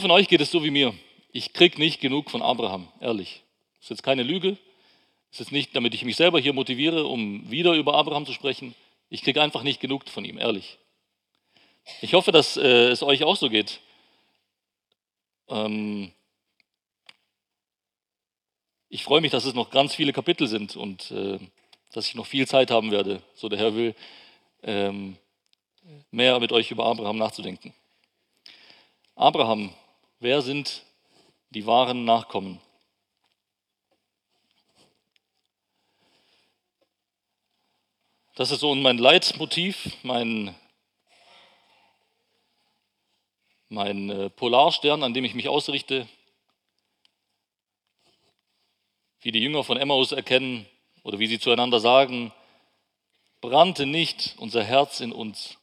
Von euch geht es so wie mir. Ich krieg nicht genug von Abraham, ehrlich. Das ist jetzt keine Lüge. Das ist nicht, damit ich mich selber hier motiviere, um wieder über Abraham zu sprechen. Ich kriege einfach nicht genug von ihm, ehrlich. Ich hoffe, dass äh, es euch auch so geht. Ähm, ich freue mich, dass es noch ganz viele Kapitel sind und äh, dass ich noch viel Zeit haben werde, so der Herr will, ähm, mehr mit euch über Abraham nachzudenken. Abraham, wer sind die wahren Nachkommen? Das ist so mein Leitmotiv, mein, mein äh, Polarstern, an dem ich mich ausrichte. Wie die Jünger von Emmaus erkennen oder wie sie zueinander sagen, brannte nicht unser Herz in uns,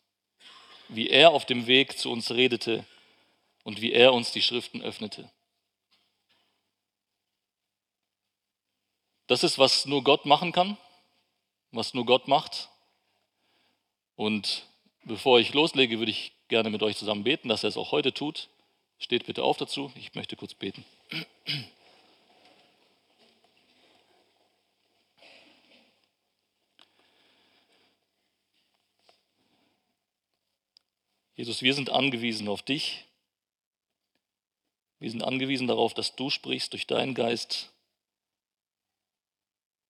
wie er auf dem Weg zu uns redete und wie er uns die Schriften öffnete. Das ist, was nur Gott machen kann was nur Gott macht. Und bevor ich loslege, würde ich gerne mit euch zusammen beten, dass er es auch heute tut. Steht bitte auf dazu. Ich möchte kurz beten. Jesus, wir sind angewiesen auf dich. Wir sind angewiesen darauf, dass du sprichst durch deinen Geist.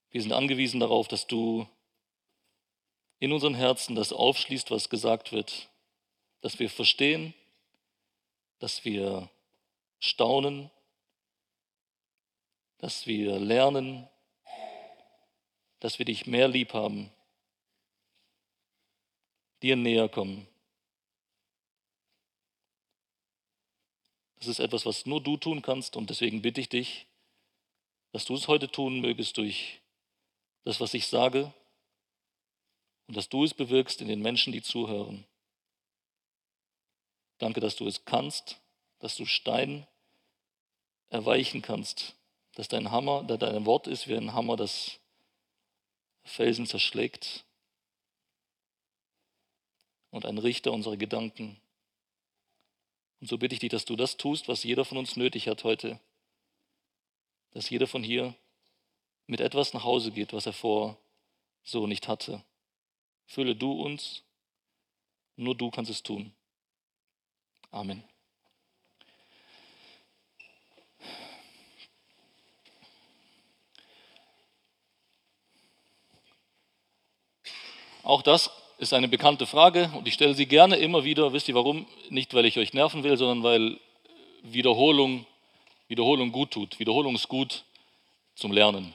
Wir sind angewiesen darauf, dass du in unseren Herzen das aufschließt, was gesagt wird, dass wir verstehen, dass wir staunen, dass wir lernen, dass wir dich mehr lieb haben, dir näher kommen. Das ist etwas, was nur du tun kannst und deswegen bitte ich dich, dass du es heute tun mögest durch das, was ich sage, und dass du es bewirkst in den Menschen, die zuhören. Danke, dass du es kannst, dass du Stein erweichen kannst, dass dein Hammer, dass dein Wort ist wie ein Hammer, das Felsen zerschlägt und ein Richter unserer Gedanken. Und so bitte ich dich, dass du das tust, was jeder von uns nötig hat heute, dass jeder von hier mit etwas nach Hause geht, was er vor so nicht hatte. Fülle du uns, nur du kannst es tun. Amen. Auch das ist eine bekannte Frage und ich stelle sie gerne immer wieder. Wisst ihr warum? Nicht, weil ich euch nerven will, sondern weil Wiederholung, Wiederholung gut tut. Wiederholung ist gut zum Lernen.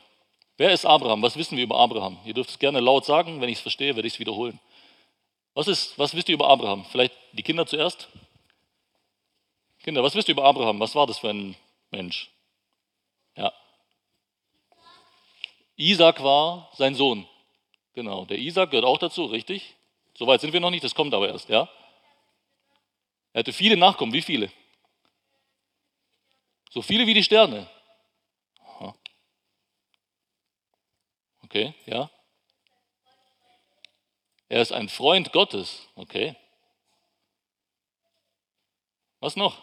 Wer ist Abraham? Was wissen wir über Abraham? Ihr dürft es gerne laut sagen, wenn ich es verstehe, werde ich es wiederholen. Was, ist, was wisst ihr über Abraham? Vielleicht die Kinder zuerst? Kinder, was wisst ihr über Abraham? Was war das für ein Mensch? Ja. Isaac war sein Sohn. Genau, der Isaac gehört auch dazu, richtig? Soweit sind wir noch nicht, das kommt aber erst, ja? Er hatte viele Nachkommen, wie viele? So viele wie die Sterne. Okay, ja. Er ist ein Freund Gottes. Okay. Was noch?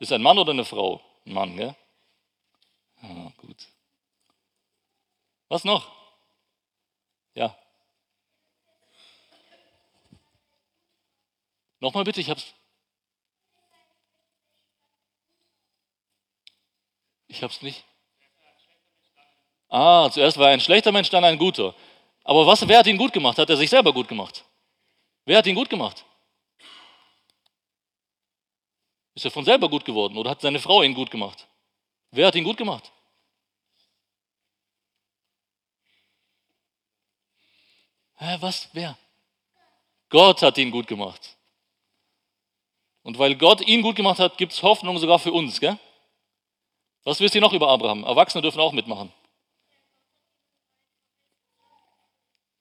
Ist ein Mann oder eine Frau? Ein Mann, gell? Ah, gut. Was noch? Ja. Nochmal bitte, ich hab's. Ich hab's nicht. Ah, zuerst war er ein schlechter Mensch, dann ein guter. Aber was, wer hat ihn gut gemacht? Hat er sich selber gut gemacht? Wer hat ihn gut gemacht? Ist er von selber gut geworden oder hat seine Frau ihn gut gemacht? Wer hat ihn gut gemacht? Hä, was? Wer? Gott hat ihn gut gemacht. Und weil Gott ihn gut gemacht hat, gibt es Hoffnung sogar für uns. Gell? Was wisst ihr noch über Abraham? Erwachsene dürfen auch mitmachen.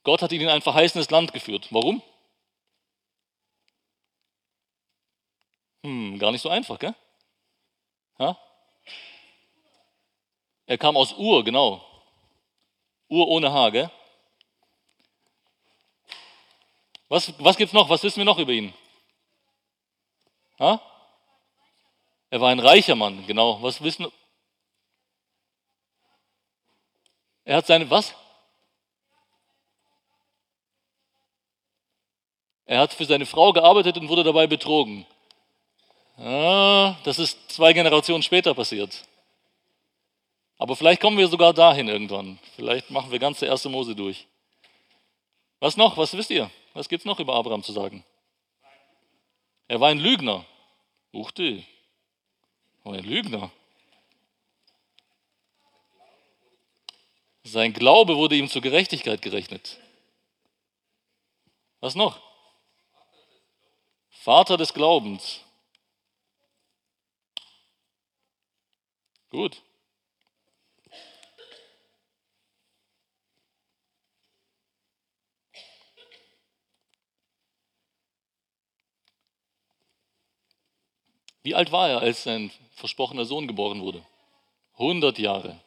Gott hat ihn in ein verheißenes Land geführt. Warum? Hm, gar nicht so einfach, gell? Ha? Er kam aus Ur, genau. Ur ohne H, gell? Was, was gibt es noch? Was wissen wir noch über ihn? Ha? Er war ein reicher Mann, genau. Was wissen? Er hat seine, was? Er hat für seine Frau gearbeitet und wurde dabei betrogen. Ah, das ist zwei Generationen später passiert. Aber vielleicht kommen wir sogar dahin irgendwann. Vielleicht machen wir ganze erste Mose durch. Was noch? Was wisst ihr? Was gibt es noch über Abraham zu sagen? Er war ein Lügner. Uchte. War ein Lügner. Sein Glaube wurde ihm zur Gerechtigkeit gerechnet. Was noch? Vater des Glaubens. Gut. Wie alt war er, als sein versprochener Sohn geboren wurde? 100 Jahre.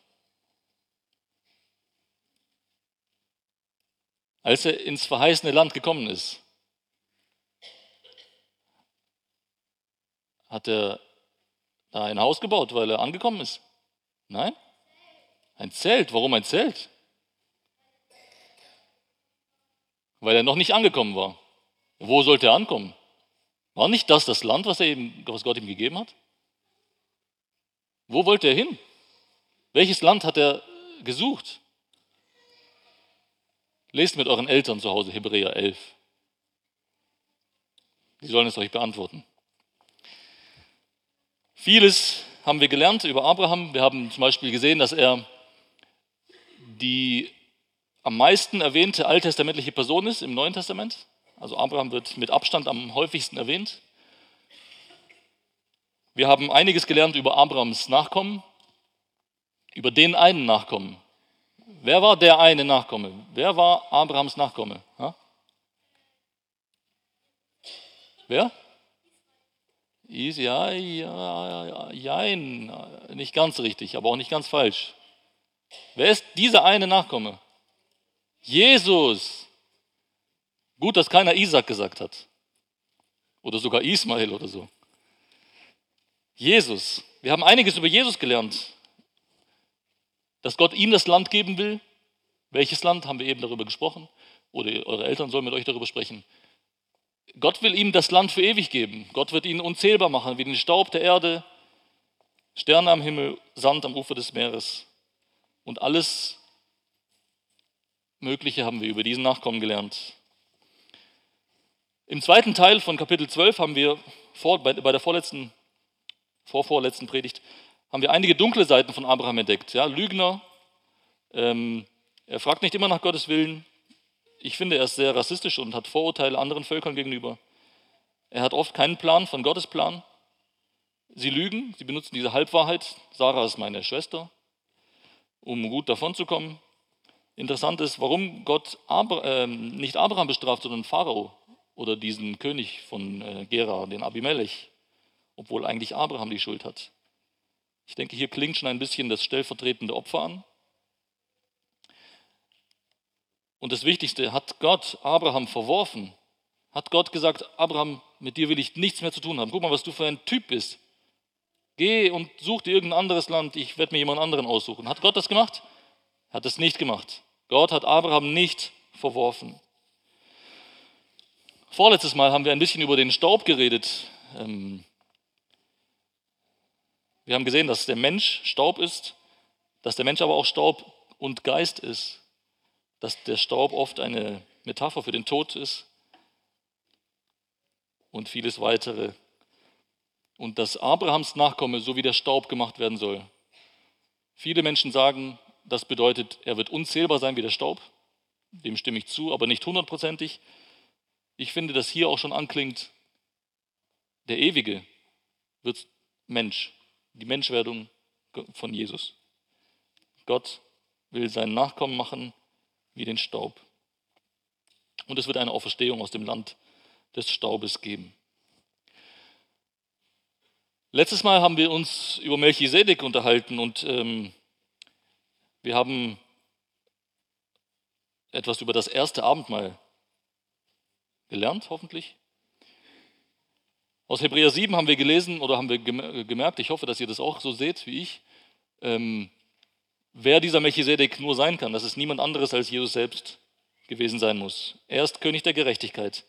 Als er ins verheißene Land gekommen ist, hat er da ein Haus gebaut, weil er angekommen ist? Nein? Ein Zelt. Warum ein Zelt? Weil er noch nicht angekommen war. Wo sollte er ankommen? War nicht das das Land, was, ihm, was Gott ihm gegeben hat? Wo wollte er hin? Welches Land hat er gesucht? Lest mit euren Eltern zu Hause Hebräer 11. Die sollen es euch beantworten. Vieles haben wir gelernt über Abraham. Wir haben zum Beispiel gesehen, dass er die am meisten erwähnte alttestamentliche Person ist im Neuen Testament. Also Abraham wird mit Abstand am häufigsten erwähnt. Wir haben einiges gelernt über Abrahams Nachkommen, über den einen Nachkommen. Wer war der eine Nachkomme? Wer war Abrahams Nachkomme? Ha? Wer? Ja, ja, ja, jein, nicht ganz richtig, aber auch nicht ganz falsch. Wer ist dieser eine Nachkomme? Jesus. Gut, dass keiner Isaac gesagt hat. Oder sogar Ismael oder so. Jesus. Wir haben einiges über Jesus gelernt. Dass Gott ihm das Land geben will. Welches Land? Haben wir eben darüber gesprochen. Oder eure Eltern sollen mit euch darüber sprechen. Gott will ihm das Land für ewig geben. Gott wird ihn unzählbar machen, wie den Staub der Erde, Sterne am Himmel, Sand am Ufer des Meeres. Und alles Mögliche haben wir über diesen Nachkommen gelernt. Im zweiten Teil von Kapitel 12 haben wir vor, bei, bei der vorletzten, vorvorletzten Predigt haben wir einige dunkle Seiten von Abraham entdeckt. Ja, Lügner, ähm, er fragt nicht immer nach Gottes Willen. Ich finde, er ist sehr rassistisch und hat Vorurteile anderen Völkern gegenüber. Er hat oft keinen Plan von Gottes Plan. Sie lügen, sie benutzen diese Halbwahrheit. Sarah ist meine Schwester, um gut davonzukommen. Interessant ist, warum Gott Abra äh, nicht Abraham bestraft, sondern Pharao oder diesen König von äh, Gera, den Abimelech, obwohl eigentlich Abraham die Schuld hat. Ich denke, hier klingt schon ein bisschen das stellvertretende Opfer an. Und das Wichtigste, hat Gott Abraham verworfen? Hat Gott gesagt, Abraham, mit dir will ich nichts mehr zu tun haben. Guck mal, was du für ein Typ bist. Geh und such dir irgendein anderes Land, ich werde mir jemand anderen aussuchen. Hat Gott das gemacht? Hat es nicht gemacht. Gott hat Abraham nicht verworfen. Vorletztes Mal haben wir ein bisschen über den Staub geredet. Ähm, wir haben gesehen, dass der Mensch Staub ist, dass der Mensch aber auch Staub und Geist ist, dass der Staub oft eine Metapher für den Tod ist und vieles weitere. Und dass Abrahams Nachkomme so wie der Staub gemacht werden soll. Viele Menschen sagen, das bedeutet, er wird unzählbar sein wie der Staub. Dem stimme ich zu, aber nicht hundertprozentig. Ich finde, dass hier auch schon anklingt, der Ewige wird Mensch, die Menschwerdung von Jesus. Gott will seinen Nachkommen machen wie den Staub. Und es wird eine Auferstehung aus dem Land des Staubes geben. Letztes Mal haben wir uns über Melchisedek unterhalten und ähm, wir haben etwas über das erste Abendmahl gelernt, hoffentlich. Aus Hebräer 7 haben wir gelesen oder haben wir gemerkt, ich hoffe, dass ihr das auch so seht wie ich, ähm, wer dieser Melchisedek nur sein kann, dass es niemand anderes als Jesus selbst gewesen sein muss. Er ist König der Gerechtigkeit,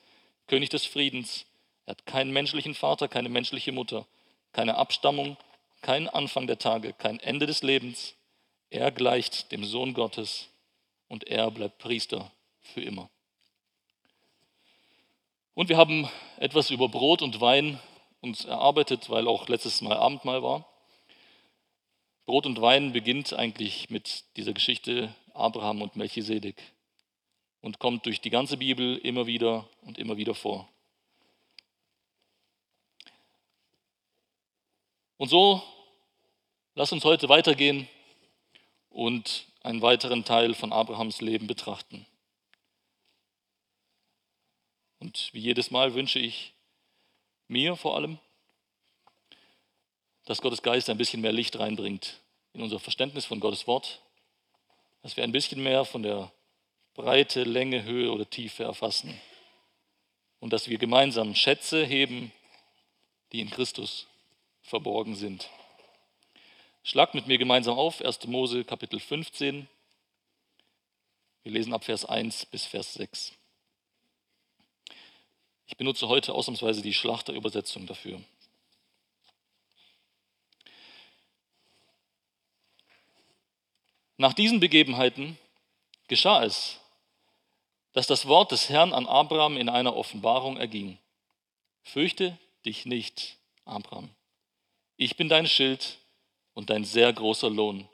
König des Friedens. Er hat keinen menschlichen Vater, keine menschliche Mutter, keine Abstammung, keinen Anfang der Tage, kein Ende des Lebens. Er gleicht dem Sohn Gottes und er bleibt Priester für immer. Und wir haben etwas über Brot und Wein uns erarbeitet, weil auch letztes Mal Abendmahl war. Brot und Wein beginnt eigentlich mit dieser Geschichte Abraham und Melchisedek und kommt durch die ganze Bibel immer wieder und immer wieder vor. Und so, lass uns heute weitergehen und einen weiteren Teil von Abrahams Leben betrachten. Und wie jedes Mal wünsche ich mir vor allem, dass Gottes Geist ein bisschen mehr Licht reinbringt in unser Verständnis von Gottes Wort, dass wir ein bisschen mehr von der Breite, Länge, Höhe oder Tiefe erfassen und dass wir gemeinsam Schätze heben, die in Christus verborgen sind. Schlagt mit mir gemeinsam auf 1. Mose Kapitel 15. Wir lesen ab Vers 1 bis Vers 6. Ich benutze heute ausnahmsweise die Schlachterübersetzung dafür. Nach diesen Begebenheiten geschah es, dass das Wort des Herrn an Abraham in einer Offenbarung erging. Fürchte dich nicht, Abraham. Ich bin dein Schild und dein sehr großer Lohn.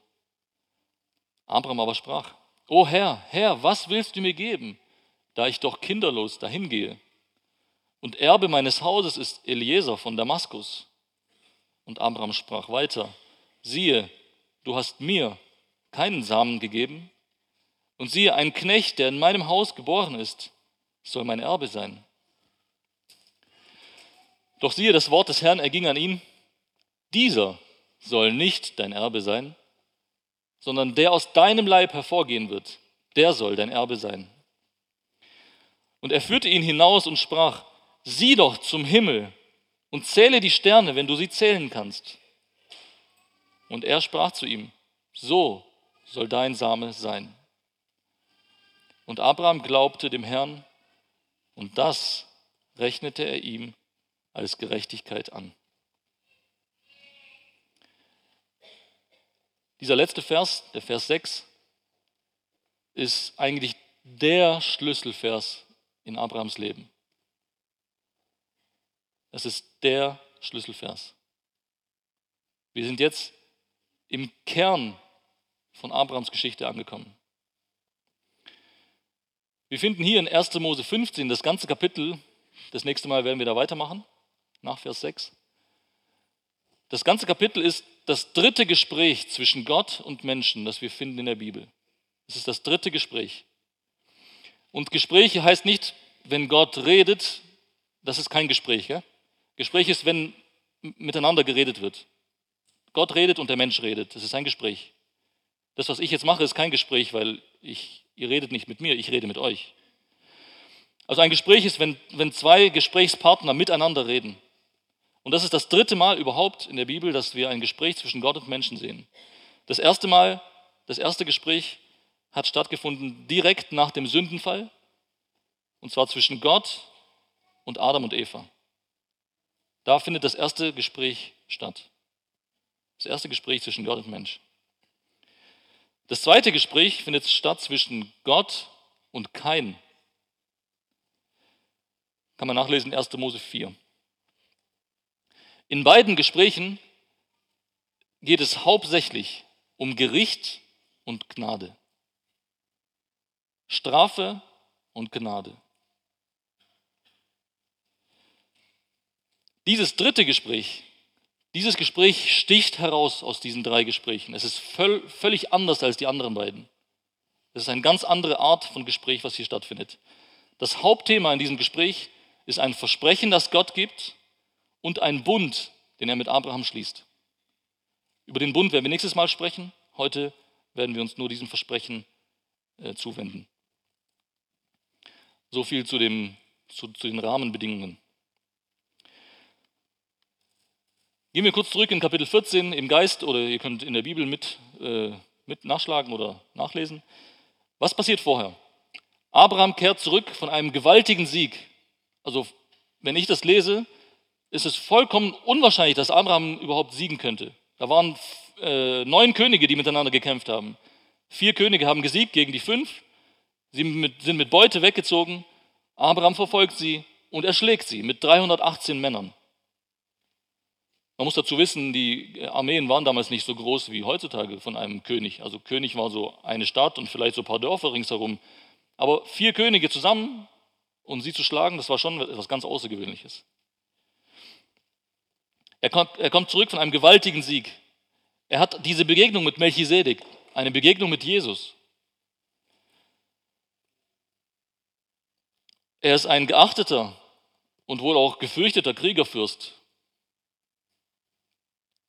Abraham aber sprach, O Herr, Herr, was willst du mir geben, da ich doch kinderlos dahin gehe? Und Erbe meines Hauses ist Eliezer von Damaskus. Und Abraham sprach weiter, siehe, du hast mir keinen Samen gegeben, und siehe, ein Knecht, der in meinem Haus geboren ist, soll mein Erbe sein. Doch siehe, das Wort des Herrn erging an ihn, dieser soll nicht dein Erbe sein, sondern der aus deinem Leib hervorgehen wird, der soll dein Erbe sein. Und er führte ihn hinaus und sprach, sieh doch zum Himmel und zähle die Sterne, wenn du sie zählen kannst. Und er sprach zu ihm, so soll dein Same sein. Und Abraham glaubte dem Herrn und das rechnete er ihm als Gerechtigkeit an. Dieser letzte Vers, der Vers 6, ist eigentlich der Schlüsselvers in Abrahams Leben. Das ist der Schlüsselvers. Wir sind jetzt im Kern von Abrahams Geschichte angekommen. Wir finden hier in 1. Mose 15 das ganze Kapitel. Das nächste Mal werden wir da weitermachen, nach Vers 6. Das ganze Kapitel ist das dritte Gespräch zwischen Gott und Menschen, das wir finden in der Bibel. Es ist das dritte Gespräch. Und Gespräche heißt nicht, wenn Gott redet, das ist kein Gespräch. Gell? Gespräch ist, wenn miteinander geredet wird. Gott redet und der Mensch redet. Das ist ein Gespräch. Das, was ich jetzt mache, ist kein Gespräch, weil ich, ihr redet nicht mit mir, ich rede mit euch. Also ein Gespräch ist, wenn, wenn zwei Gesprächspartner miteinander reden. Und das ist das dritte Mal überhaupt in der Bibel, dass wir ein Gespräch zwischen Gott und Menschen sehen. Das erste Mal, das erste Gespräch hat stattgefunden direkt nach dem Sündenfall. Und zwar zwischen Gott und Adam und Eva. Da findet das erste Gespräch statt. Das erste Gespräch zwischen Gott und Mensch. Das zweite Gespräch findet statt zwischen Gott und Kain. Kann man nachlesen, 1. Mose 4. In beiden Gesprächen geht es hauptsächlich um Gericht und Gnade. Strafe und Gnade. Dieses dritte Gespräch, dieses Gespräch sticht heraus aus diesen drei Gesprächen. Es ist völ völlig anders als die anderen beiden. Es ist eine ganz andere Art von Gespräch, was hier stattfindet. Das Hauptthema in diesem Gespräch ist ein Versprechen, das Gott gibt und ein Bund, den er mit Abraham schließt. Über den Bund werden wir nächstes Mal sprechen. Heute werden wir uns nur diesem Versprechen äh, zuwenden. So viel zu, dem, zu, zu den Rahmenbedingungen. Gehen wir kurz zurück in Kapitel 14 im Geist oder ihr könnt in der Bibel mit, äh, mit nachschlagen oder nachlesen. Was passiert vorher? Abraham kehrt zurück von einem gewaltigen Sieg. Also wenn ich das lese, ist es vollkommen unwahrscheinlich, dass Abraham überhaupt siegen könnte. Da waren äh, neun Könige, die miteinander gekämpft haben. Vier Könige haben gesiegt gegen die fünf. Sie mit, sind mit Beute weggezogen. Abraham verfolgt sie und erschlägt sie mit 318 Männern. Man muss dazu wissen, die Armeen waren damals nicht so groß wie heutzutage von einem König. Also König war so eine Stadt und vielleicht so ein paar Dörfer ringsherum. Aber vier Könige zusammen und sie zu schlagen, das war schon etwas ganz Außergewöhnliches. Er kommt, er kommt zurück von einem gewaltigen Sieg. Er hat diese Begegnung mit Melchisedek, eine Begegnung mit Jesus. Er ist ein geachteter und wohl auch gefürchteter Kriegerfürst.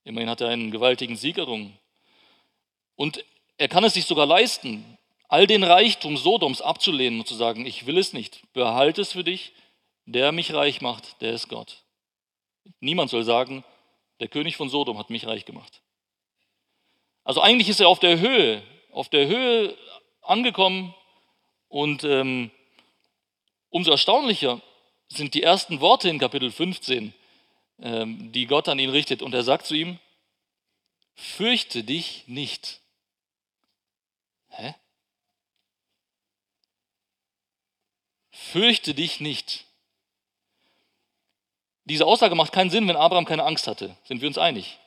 Immerhin hat er einen gewaltigen Sieg errungen. Und er kann es sich sogar leisten, all den Reichtum Sodoms abzulehnen und zu sagen, ich will es nicht, behalte es für dich, der mich reich macht, der ist Gott. Niemand soll sagen, der König von Sodom hat mich reich gemacht. Also eigentlich ist er auf der Höhe, auf der Höhe angekommen und ähm, umso erstaunlicher sind die ersten Worte in Kapitel 15, ähm, die Gott an ihn richtet. Und er sagt zu ihm, fürchte dich nicht. Hä? Fürchte dich nicht. Diese Aussage macht keinen Sinn, wenn Abraham keine Angst hatte. Sind wir uns einig?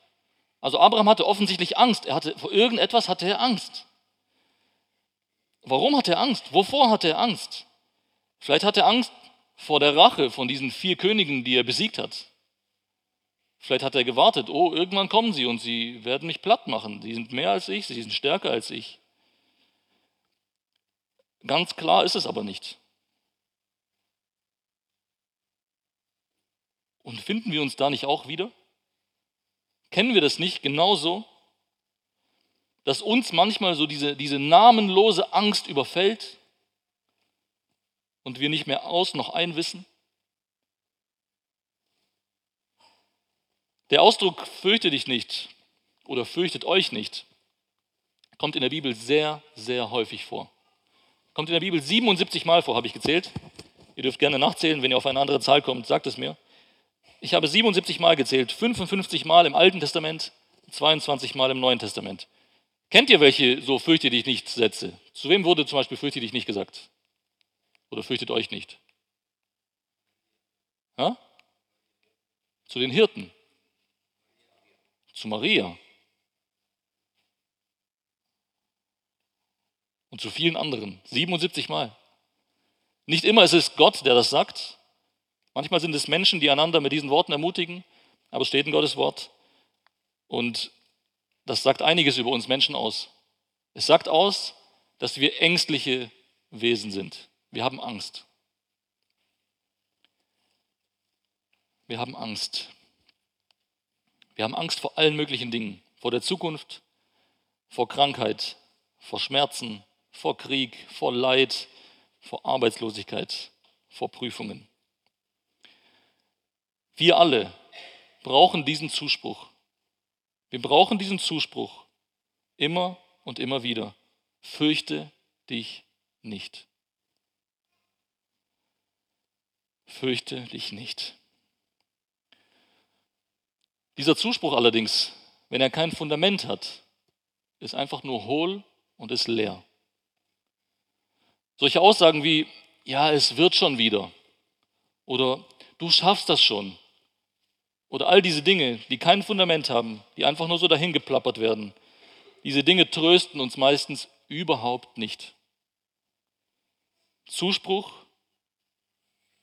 Also Abraham hatte offensichtlich Angst. Er hatte, vor irgendetwas hatte er Angst. Warum hatte er Angst? Wovor hatte er Angst? Vielleicht hatte er Angst vor der Rache von diesen vier Königen, die er besiegt hat. Vielleicht hat er gewartet, oh, irgendwann kommen sie und sie werden mich platt machen. Sie sind mehr als ich, sie sind stärker als ich. Ganz klar ist es aber nicht. Und finden wir uns da nicht auch wieder? Kennen wir das nicht genauso? Dass uns manchmal so diese, diese namenlose Angst überfällt und wir nicht mehr aus noch ein wissen? Der Ausdruck fürchte dich nicht oder fürchtet euch nicht kommt in der Bibel sehr, sehr häufig vor. Kommt in der Bibel 77 Mal vor, habe ich gezählt. Ihr dürft gerne nachzählen, wenn ihr auf eine andere Zahl kommt, sagt es mir. Ich habe 77 Mal gezählt, 55 Mal im Alten Testament, 22 Mal im Neuen Testament. Kennt ihr welche so fürchte dich nicht Sätze? Zu wem wurde zum Beispiel fürchte dich nicht gesagt? Oder fürchtet euch nicht? Ja? Zu den Hirten zu Maria und zu vielen anderen. 77 Mal. Nicht immer ist es Gott, der das sagt. Manchmal sind es Menschen, die einander mit diesen Worten ermutigen, aber es steht in Gottes Wort. Und das sagt einiges über uns Menschen aus. Es sagt aus, dass wir ängstliche Wesen sind. Wir haben Angst. Wir haben Angst. Wir haben Angst vor allen möglichen Dingen, vor der Zukunft, vor Krankheit, vor Schmerzen, vor Krieg, vor Leid, vor Arbeitslosigkeit, vor Prüfungen. Wir alle brauchen diesen Zuspruch. Wir brauchen diesen Zuspruch immer und immer wieder. Fürchte dich nicht. Fürchte dich nicht. Dieser Zuspruch allerdings, wenn er kein Fundament hat, ist einfach nur hohl und ist leer. Solche Aussagen wie, ja, es wird schon wieder oder du schaffst das schon oder all diese Dinge, die kein Fundament haben, die einfach nur so dahin geplappert werden, diese Dinge trösten uns meistens überhaupt nicht. Zuspruch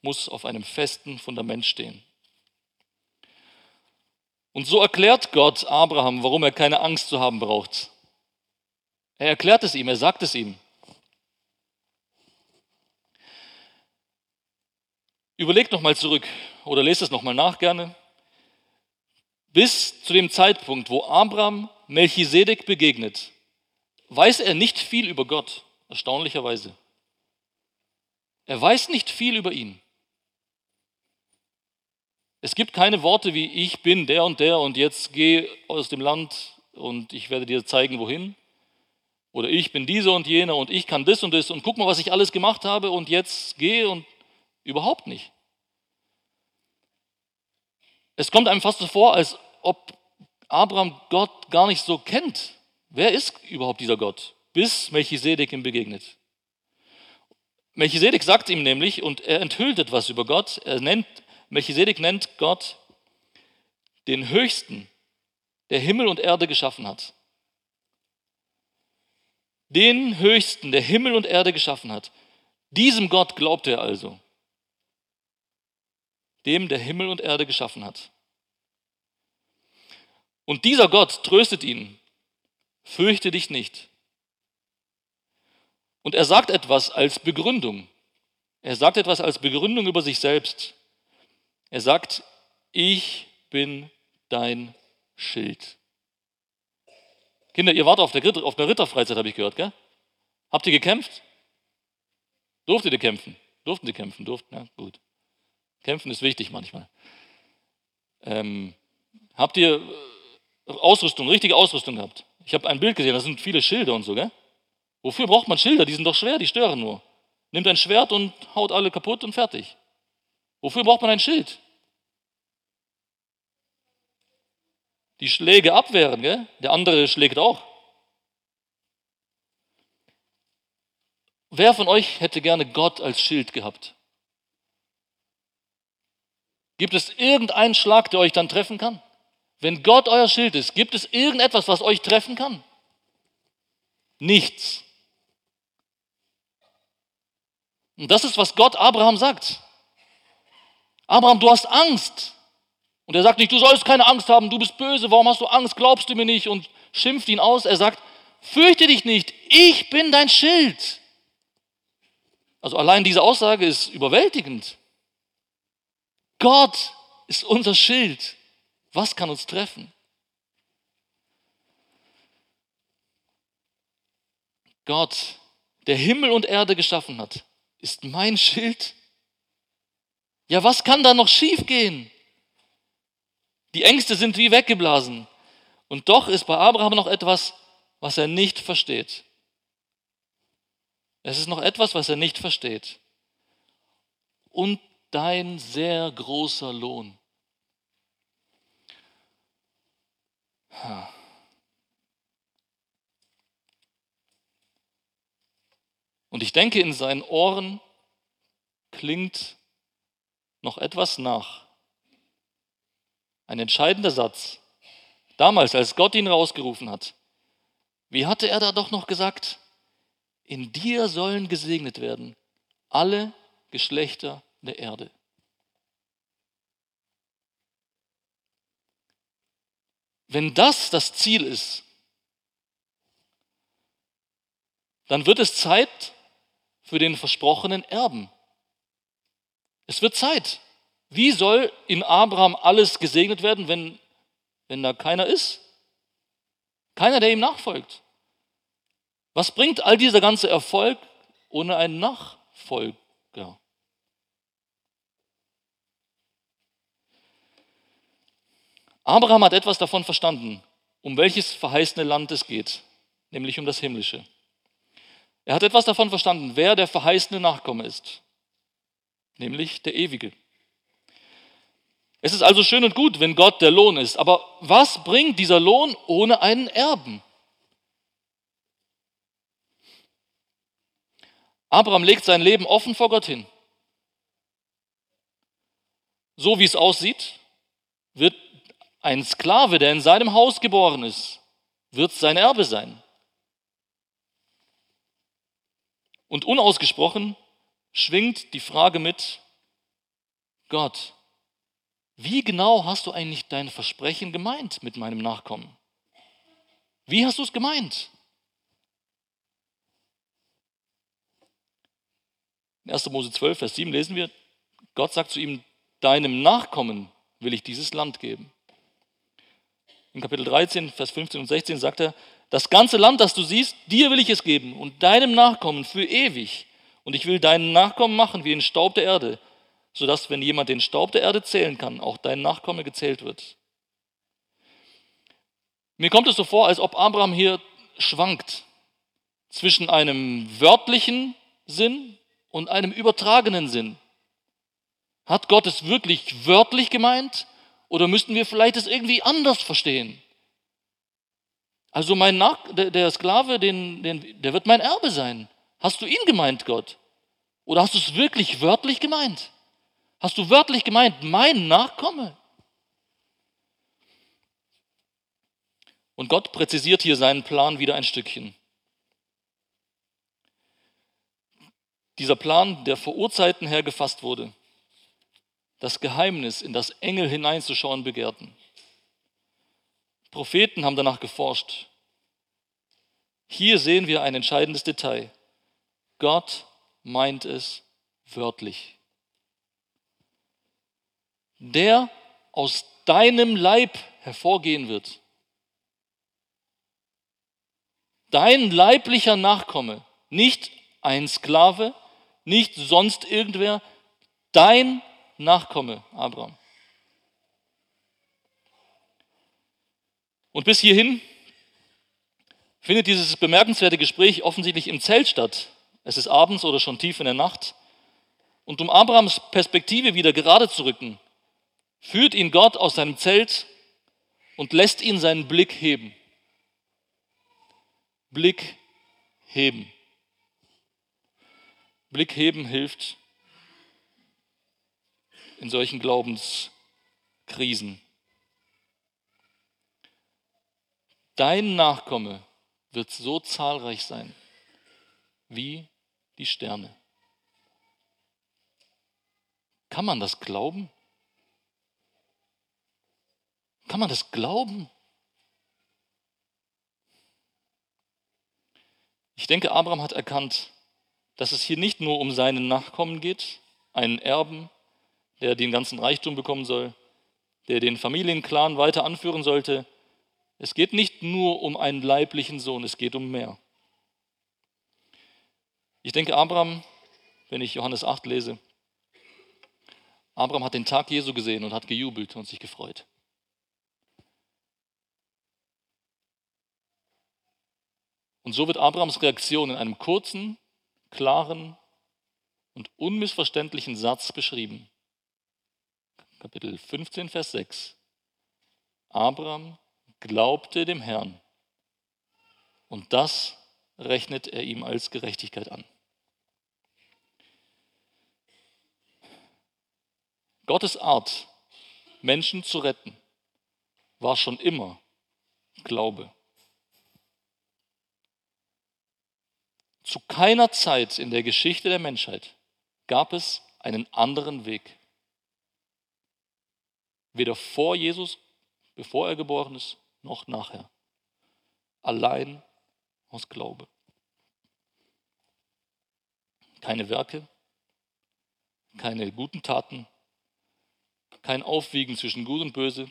muss auf einem festen Fundament stehen. Und so erklärt Gott Abraham, warum er keine Angst zu haben braucht. Er erklärt es ihm, er sagt es ihm. Überlegt nochmal zurück oder lest es nochmal nach gerne. Bis zu dem Zeitpunkt, wo Abraham Melchisedek begegnet, weiß er nicht viel über Gott, erstaunlicherweise. Er weiß nicht viel über ihn. Es gibt keine Worte wie ich bin der und der und jetzt geh aus dem Land und ich werde dir zeigen, wohin. Oder ich bin dieser und jener und ich kann das und das und guck mal, was ich alles gemacht habe und jetzt gehe und überhaupt nicht. Es kommt einem fast so vor, als ob Abraham Gott gar nicht so kennt. Wer ist überhaupt dieser Gott? Bis Melchisedek ihm begegnet. Melchisedek sagt ihm nämlich, und er enthüllt etwas über Gott, er nennt Melchisedek nennt Gott den Höchsten, der Himmel und Erde geschaffen hat. Den Höchsten, der Himmel und Erde geschaffen hat. Diesem Gott glaubt er also. Dem, der Himmel und Erde geschaffen hat. Und dieser Gott tröstet ihn. Fürchte dich nicht. Und er sagt etwas als Begründung. Er sagt etwas als Begründung über sich selbst. Er sagt, ich bin dein Schild. Kinder, ihr wart auf der, auf der Ritterfreizeit, habe ich gehört, gell? Habt ihr gekämpft? Durftet ihr kämpfen? Durften sie kämpfen? Durften, ja, gut. Kämpfen ist wichtig manchmal. Ähm, habt ihr äh, Ausrüstung, richtige Ausrüstung gehabt? Ich habe ein Bild gesehen, da sind viele Schilder und so, gell? Wofür braucht man Schilder? Die sind doch schwer, die stören nur. Nimmt ein Schwert und haut alle kaputt und fertig. Wofür braucht man ein Schild? Die Schläge abwehren. Gell? Der andere schlägt auch. Wer von euch hätte gerne Gott als Schild gehabt? Gibt es irgendeinen Schlag, der euch dann treffen kann? Wenn Gott euer Schild ist, gibt es irgendetwas, was euch treffen kann? Nichts. Und das ist, was Gott Abraham sagt. Abraham, du hast Angst. Und er sagt nicht, du sollst keine Angst haben, du bist böse, warum hast du Angst, glaubst du mir nicht und schimpft ihn aus. Er sagt, fürchte dich nicht, ich bin dein Schild. Also allein diese Aussage ist überwältigend. Gott ist unser Schild. Was kann uns treffen? Gott, der Himmel und Erde geschaffen hat, ist mein Schild. Ja, was kann da noch schiefgehen? Die Ängste sind wie weggeblasen. Und doch ist bei Abraham noch etwas, was er nicht versteht. Es ist noch etwas, was er nicht versteht. Und dein sehr großer Lohn. Und ich denke, in seinen Ohren klingt noch etwas nach. Ein entscheidender Satz. Damals, als Gott ihn rausgerufen hat. Wie hatte er da doch noch gesagt? In dir sollen gesegnet werden alle Geschlechter der Erde. Wenn das das Ziel ist, dann wird es Zeit für den versprochenen Erben. Es wird Zeit. Wie soll in Abraham alles gesegnet werden, wenn, wenn da keiner ist? Keiner, der ihm nachfolgt. Was bringt all dieser ganze Erfolg ohne einen Nachfolger? Abraham hat etwas davon verstanden, um welches verheißene Land es geht, nämlich um das himmlische. Er hat etwas davon verstanden, wer der verheißene Nachkomme ist, nämlich der ewige. Es ist also schön und gut, wenn Gott der Lohn ist. Aber was bringt dieser Lohn ohne einen Erben? Abraham legt sein Leben offen vor Gott hin. So wie es aussieht, wird ein Sklave, der in seinem Haus geboren ist, wird sein Erbe sein. Und unausgesprochen schwingt die Frage mit, Gott, wie genau hast du eigentlich dein Versprechen gemeint mit meinem Nachkommen? Wie hast du es gemeint? In 1. Mose 12, Vers 7 lesen wir, Gott sagt zu ihm, deinem Nachkommen will ich dieses Land geben. In Kapitel 13, Vers 15 und 16 sagt er, das ganze Land, das du siehst, dir will ich es geben und deinem Nachkommen für ewig. Und ich will deinen Nachkommen machen wie den Staub der Erde sodass, wenn jemand den Staub der Erde zählen kann, auch dein Nachkomme gezählt wird. Mir kommt es so vor, als ob Abraham hier schwankt zwischen einem wörtlichen Sinn und einem übertragenen Sinn. Hat Gott es wirklich wörtlich gemeint oder müssten wir vielleicht es irgendwie anders verstehen? Also mein Nach der, der Sklave, den, den, der wird mein Erbe sein. Hast du ihn gemeint, Gott? Oder hast du es wirklich wörtlich gemeint? Hast du wörtlich gemeint, mein Nachkomme? Und Gott präzisiert hier seinen Plan wieder ein Stückchen. Dieser Plan, der vor Urzeiten her gefasst wurde, das Geheimnis, in das Engel hineinzuschauen begehrten. Propheten haben danach geforscht. Hier sehen wir ein entscheidendes Detail. Gott meint es wörtlich. Der aus deinem Leib hervorgehen wird, dein leiblicher Nachkomme, nicht ein Sklave, nicht sonst irgendwer, dein Nachkomme, Abraham. Und bis hierhin findet dieses bemerkenswerte Gespräch offensichtlich im Zelt statt. Es ist abends oder schon tief in der Nacht. Und um Abrahams Perspektive wieder gerade zu rücken, führt ihn Gott aus seinem Zelt und lässt ihn seinen Blick heben. Blick heben. Blick heben hilft in solchen Glaubenskrisen. Dein Nachkomme wird so zahlreich sein wie die Sterne. Kann man das glauben? Kann man das glauben? Ich denke, Abraham hat erkannt, dass es hier nicht nur um seinen Nachkommen geht, einen Erben, der den ganzen Reichtum bekommen soll, der den Familienclan weiter anführen sollte. Es geht nicht nur um einen leiblichen Sohn, es geht um mehr. Ich denke, Abraham, wenn ich Johannes 8 lese, Abraham hat den Tag Jesu gesehen und hat gejubelt und sich gefreut. Und so wird Abrahams Reaktion in einem kurzen, klaren und unmissverständlichen Satz beschrieben. Kapitel 15, Vers 6. Abraham glaubte dem Herrn und das rechnet er ihm als Gerechtigkeit an. Gottes Art, Menschen zu retten, war schon immer Glaube. Zu keiner Zeit in der Geschichte der Menschheit gab es einen anderen Weg. Weder vor Jesus, bevor er geboren ist, noch nachher. Allein aus Glaube. Keine Werke, keine guten Taten, kein Aufwiegen zwischen Gut und Böse,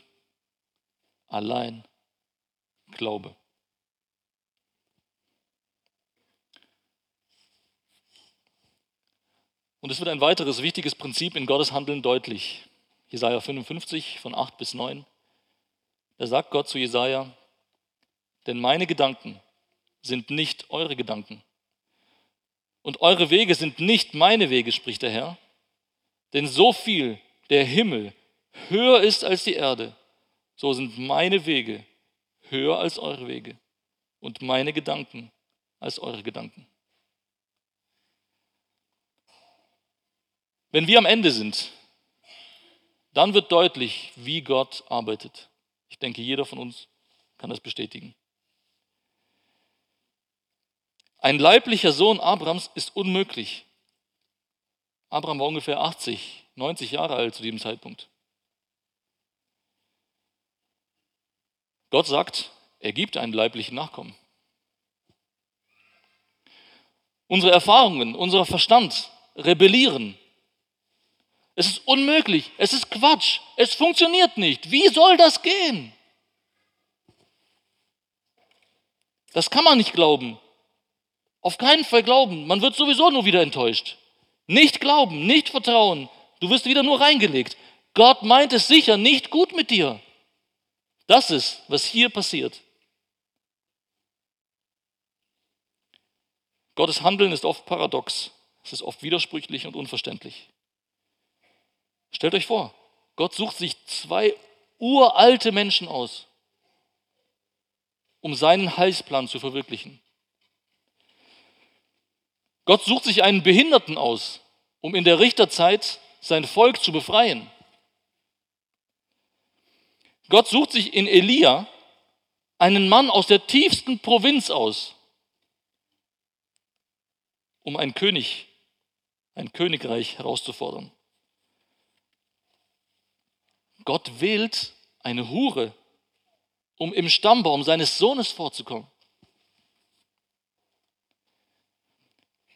allein Glaube. Und es wird ein weiteres wichtiges Prinzip in Gottes Handeln deutlich. Jesaja 55 von 8 bis 9. Da sagt Gott zu Jesaja: Denn meine Gedanken sind nicht eure Gedanken. Und eure Wege sind nicht meine Wege, spricht der Herr. Denn so viel der Himmel höher ist als die Erde, so sind meine Wege höher als eure Wege und meine Gedanken als eure Gedanken. Wenn wir am Ende sind, dann wird deutlich, wie Gott arbeitet. Ich denke, jeder von uns kann das bestätigen. Ein leiblicher Sohn Abrams ist unmöglich. Abraham war ungefähr 80, 90 Jahre alt zu diesem Zeitpunkt. Gott sagt, er gibt einen leiblichen Nachkommen. Unsere Erfahrungen, unser Verstand rebellieren es ist unmöglich. Es ist Quatsch. Es funktioniert nicht. Wie soll das gehen? Das kann man nicht glauben. Auf keinen Fall glauben. Man wird sowieso nur wieder enttäuscht. Nicht glauben, nicht vertrauen. Du wirst wieder nur reingelegt. Gott meint es sicher nicht gut mit dir. Das ist, was hier passiert. Gottes Handeln ist oft paradox. Es ist oft widersprüchlich und unverständlich. Stellt euch vor, Gott sucht sich zwei uralte Menschen aus, um seinen Heilsplan zu verwirklichen. Gott sucht sich einen Behinderten aus, um in der Richterzeit sein Volk zu befreien. Gott sucht sich in Elia einen Mann aus der tiefsten Provinz aus, um einen König, ein Königreich herauszufordern. Gott wählt eine Hure, um im Stammbaum seines Sohnes vorzukommen.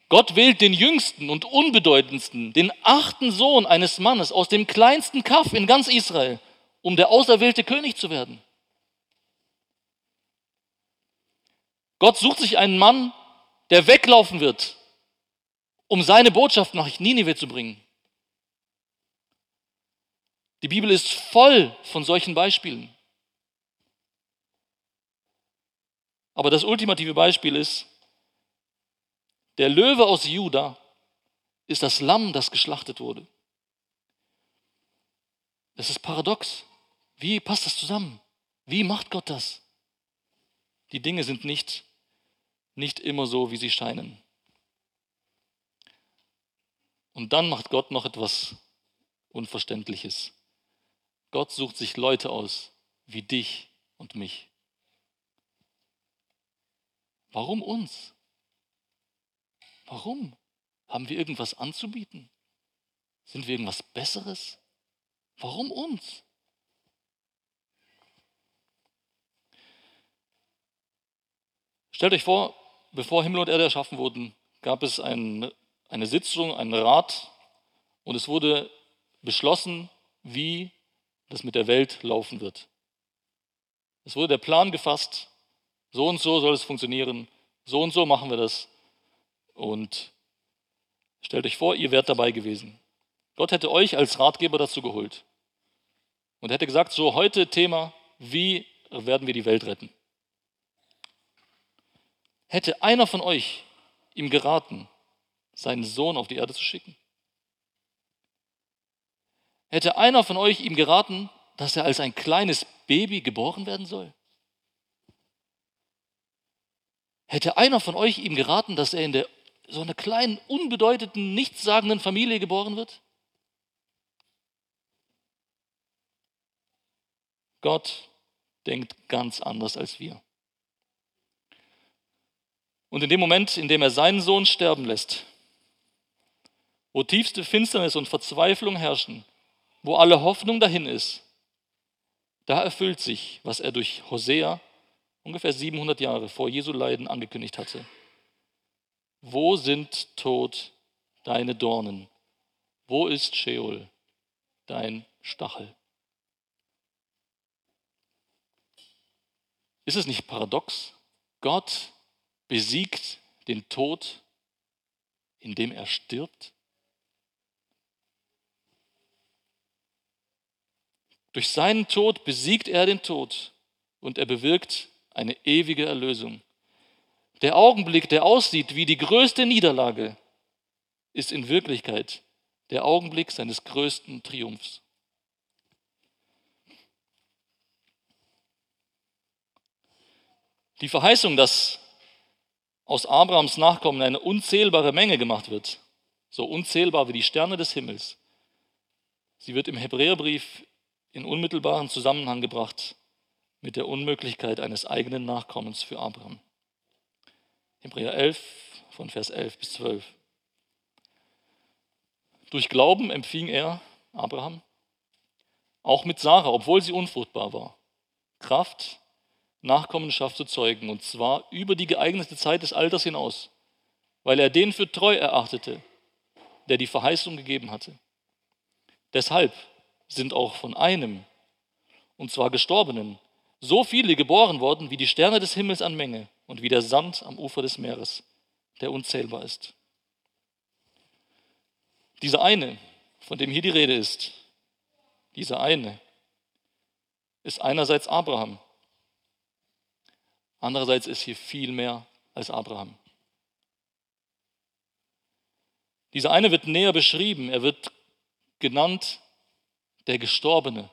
Gott wählt den jüngsten und unbedeutendsten, den achten Sohn eines Mannes aus dem kleinsten Kaff in ganz Israel, um der auserwählte König zu werden. Gott sucht sich einen Mann, der weglaufen wird, um seine Botschaft nach Ninive zu bringen. Die Bibel ist voll von solchen Beispielen. Aber das ultimative Beispiel ist, der Löwe aus Juda ist das Lamm, das geschlachtet wurde. Das ist paradox. Wie passt das zusammen? Wie macht Gott das? Die Dinge sind nicht, nicht immer so, wie sie scheinen. Und dann macht Gott noch etwas Unverständliches. Gott sucht sich Leute aus, wie dich und mich. Warum uns? Warum? Haben wir irgendwas anzubieten? Sind wir irgendwas Besseres? Warum uns? Stellt euch vor, bevor Himmel und Erde erschaffen wurden, gab es ein, eine Sitzung, einen Rat und es wurde beschlossen, wie das mit der Welt laufen wird. Es wurde der Plan gefasst, so und so soll es funktionieren, so und so machen wir das. Und stellt euch vor, ihr wärt dabei gewesen. Gott hätte euch als Ratgeber dazu geholt und hätte gesagt, so heute Thema, wie werden wir die Welt retten? Hätte einer von euch ihm geraten, seinen Sohn auf die Erde zu schicken? Hätte einer von euch ihm geraten, dass er als ein kleines Baby geboren werden soll? Hätte einer von euch ihm geraten, dass er in der, so einer kleinen, unbedeutenden, nichtssagenden Familie geboren wird? Gott denkt ganz anders als wir. Und in dem Moment, in dem er seinen Sohn sterben lässt, wo tiefste Finsternis und Verzweiflung herrschen, wo alle Hoffnung dahin ist, da erfüllt sich, was er durch Hosea ungefähr 700 Jahre vor Jesu Leiden angekündigt hatte. Wo sind Tod deine Dornen? Wo ist Sheol, dein Stachel? Ist es nicht paradox? Gott besiegt den Tod, indem er stirbt? Durch seinen Tod besiegt er den Tod und er bewirkt eine ewige Erlösung. Der Augenblick, der aussieht wie die größte Niederlage, ist in Wirklichkeit der Augenblick seines größten Triumphs. Die Verheißung, dass aus Abrahams Nachkommen eine unzählbare Menge gemacht wird, so unzählbar wie die Sterne des Himmels, sie wird im Hebräerbrief in unmittelbaren Zusammenhang gebracht mit der Unmöglichkeit eines eigenen Nachkommens für Abraham. Hebräer 11 von Vers 11 bis 12. Durch Glauben empfing er, Abraham, auch mit Sarah, obwohl sie unfruchtbar war, Kraft, Nachkommenschaft zu zeugen, und zwar über die geeignete Zeit des Alters hinaus, weil er den für treu erachtete, der die Verheißung gegeben hatte. Deshalb sind auch von einem, und zwar Gestorbenen, so viele geboren worden wie die Sterne des Himmels an Menge und wie der Sand am Ufer des Meeres, der unzählbar ist. Dieser eine, von dem hier die Rede ist, dieser eine, ist einerseits Abraham, andererseits ist hier viel mehr als Abraham. Dieser eine wird näher beschrieben, er wird genannt der Gestorbene.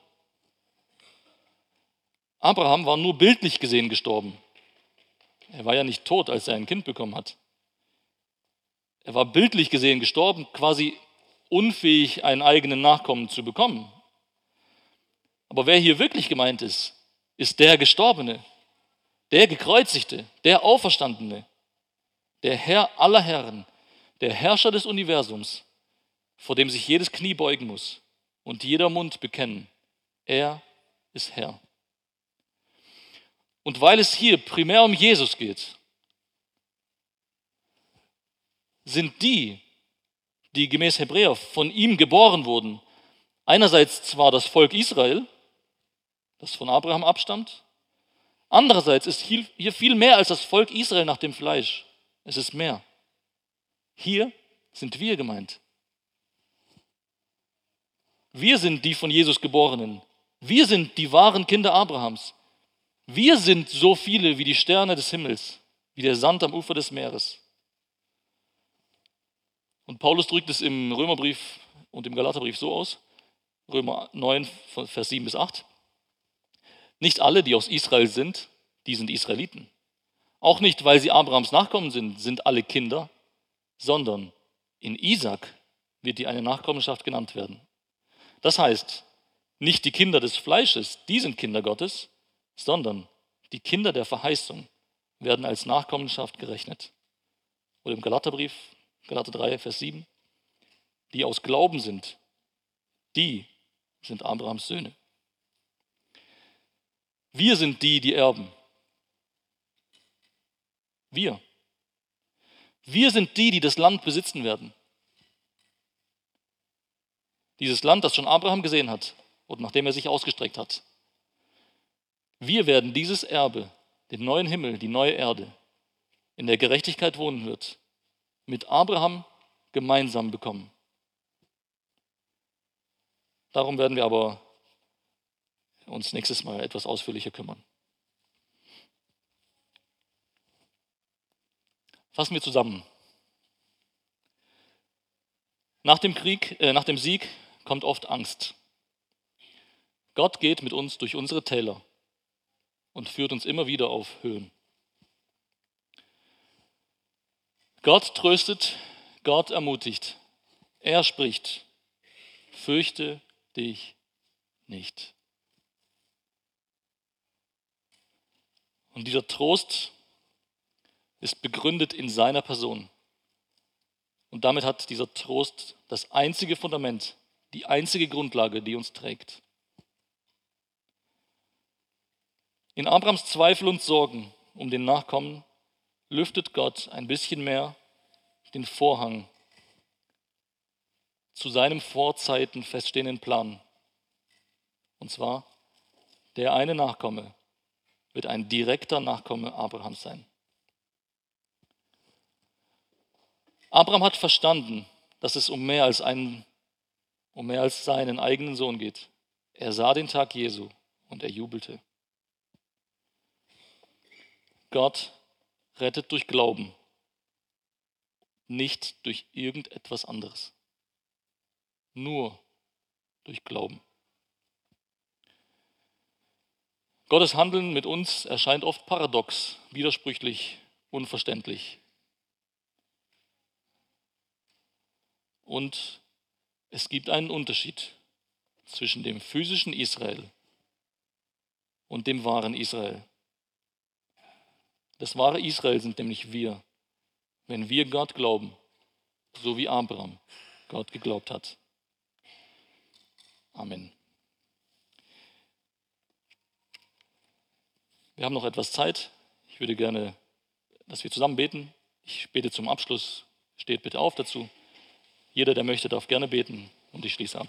Abraham war nur bildlich gesehen gestorben. Er war ja nicht tot, als er ein Kind bekommen hat. Er war bildlich gesehen gestorben, quasi unfähig, einen eigenen Nachkommen zu bekommen. Aber wer hier wirklich gemeint ist, ist der Gestorbene, der Gekreuzigte, der Auferstandene, der Herr aller Herren, der Herrscher des Universums, vor dem sich jedes Knie beugen muss und jeder Mund bekennen, er ist Herr. Und weil es hier primär um Jesus geht, sind die, die gemäß Hebräer von ihm geboren wurden, einerseits zwar das Volk Israel, das von Abraham abstammt, andererseits ist hier viel mehr als das Volk Israel nach dem Fleisch. Es ist mehr. Hier sind wir gemeint. Wir sind die von Jesus Geborenen. Wir sind die wahren Kinder Abrahams. Wir sind so viele wie die Sterne des Himmels, wie der Sand am Ufer des Meeres. Und Paulus drückt es im Römerbrief und im Galaterbrief so aus, Römer 9, Vers 7 bis 8. Nicht alle, die aus Israel sind, die sind Israeliten. Auch nicht, weil sie Abrahams Nachkommen sind, sind alle Kinder, sondern in Isaac wird die eine Nachkommenschaft genannt werden. Das heißt, nicht die Kinder des Fleisches, die sind Kinder Gottes, sondern die Kinder der Verheißung werden als Nachkommenschaft gerechnet. Oder im Galaterbrief, Galater 3, Vers 7, die aus Glauben sind, die sind Abrahams Söhne. Wir sind die, die erben. Wir. Wir sind die, die das Land besitzen werden. Dieses Land, das schon Abraham gesehen hat und nachdem er sich ausgestreckt hat. Wir werden dieses Erbe, den neuen Himmel, die neue Erde, in der Gerechtigkeit wohnen wird, mit Abraham gemeinsam bekommen. Darum werden wir aber uns nächstes Mal etwas ausführlicher kümmern. Fassen wir zusammen. Nach dem Krieg, äh, nach dem Sieg kommt oft Angst. Gott geht mit uns durch unsere Täler und führt uns immer wieder auf Höhen. Gott tröstet, Gott ermutigt. Er spricht, fürchte dich nicht. Und dieser Trost ist begründet in seiner Person. Und damit hat dieser Trost das einzige Fundament, die einzige Grundlage, die uns trägt. In Abrahams Zweifel und Sorgen um den Nachkommen lüftet Gott ein bisschen mehr den Vorhang zu seinem Vorzeiten feststehenden Plan. Und zwar, der eine Nachkomme wird ein direkter Nachkomme Abrahams sein. Abraham hat verstanden, dass es um mehr als einen, um mehr als seinen eigenen Sohn geht. Er sah den Tag Jesu und er jubelte. Gott rettet durch Glauben, nicht durch irgendetwas anderes. Nur durch Glauben. Gottes Handeln mit uns erscheint oft paradox, widersprüchlich, unverständlich. Und es gibt einen Unterschied zwischen dem physischen Israel und dem wahren Israel. Das wahre Israel sind nämlich wir, wenn wir Gott glauben, so wie Abraham Gott geglaubt hat. Amen. Wir haben noch etwas Zeit. Ich würde gerne, dass wir zusammen beten. Ich bete zum Abschluss. Steht bitte auf dazu. Jeder, der möchte, darf gerne beten und ich schließe ab.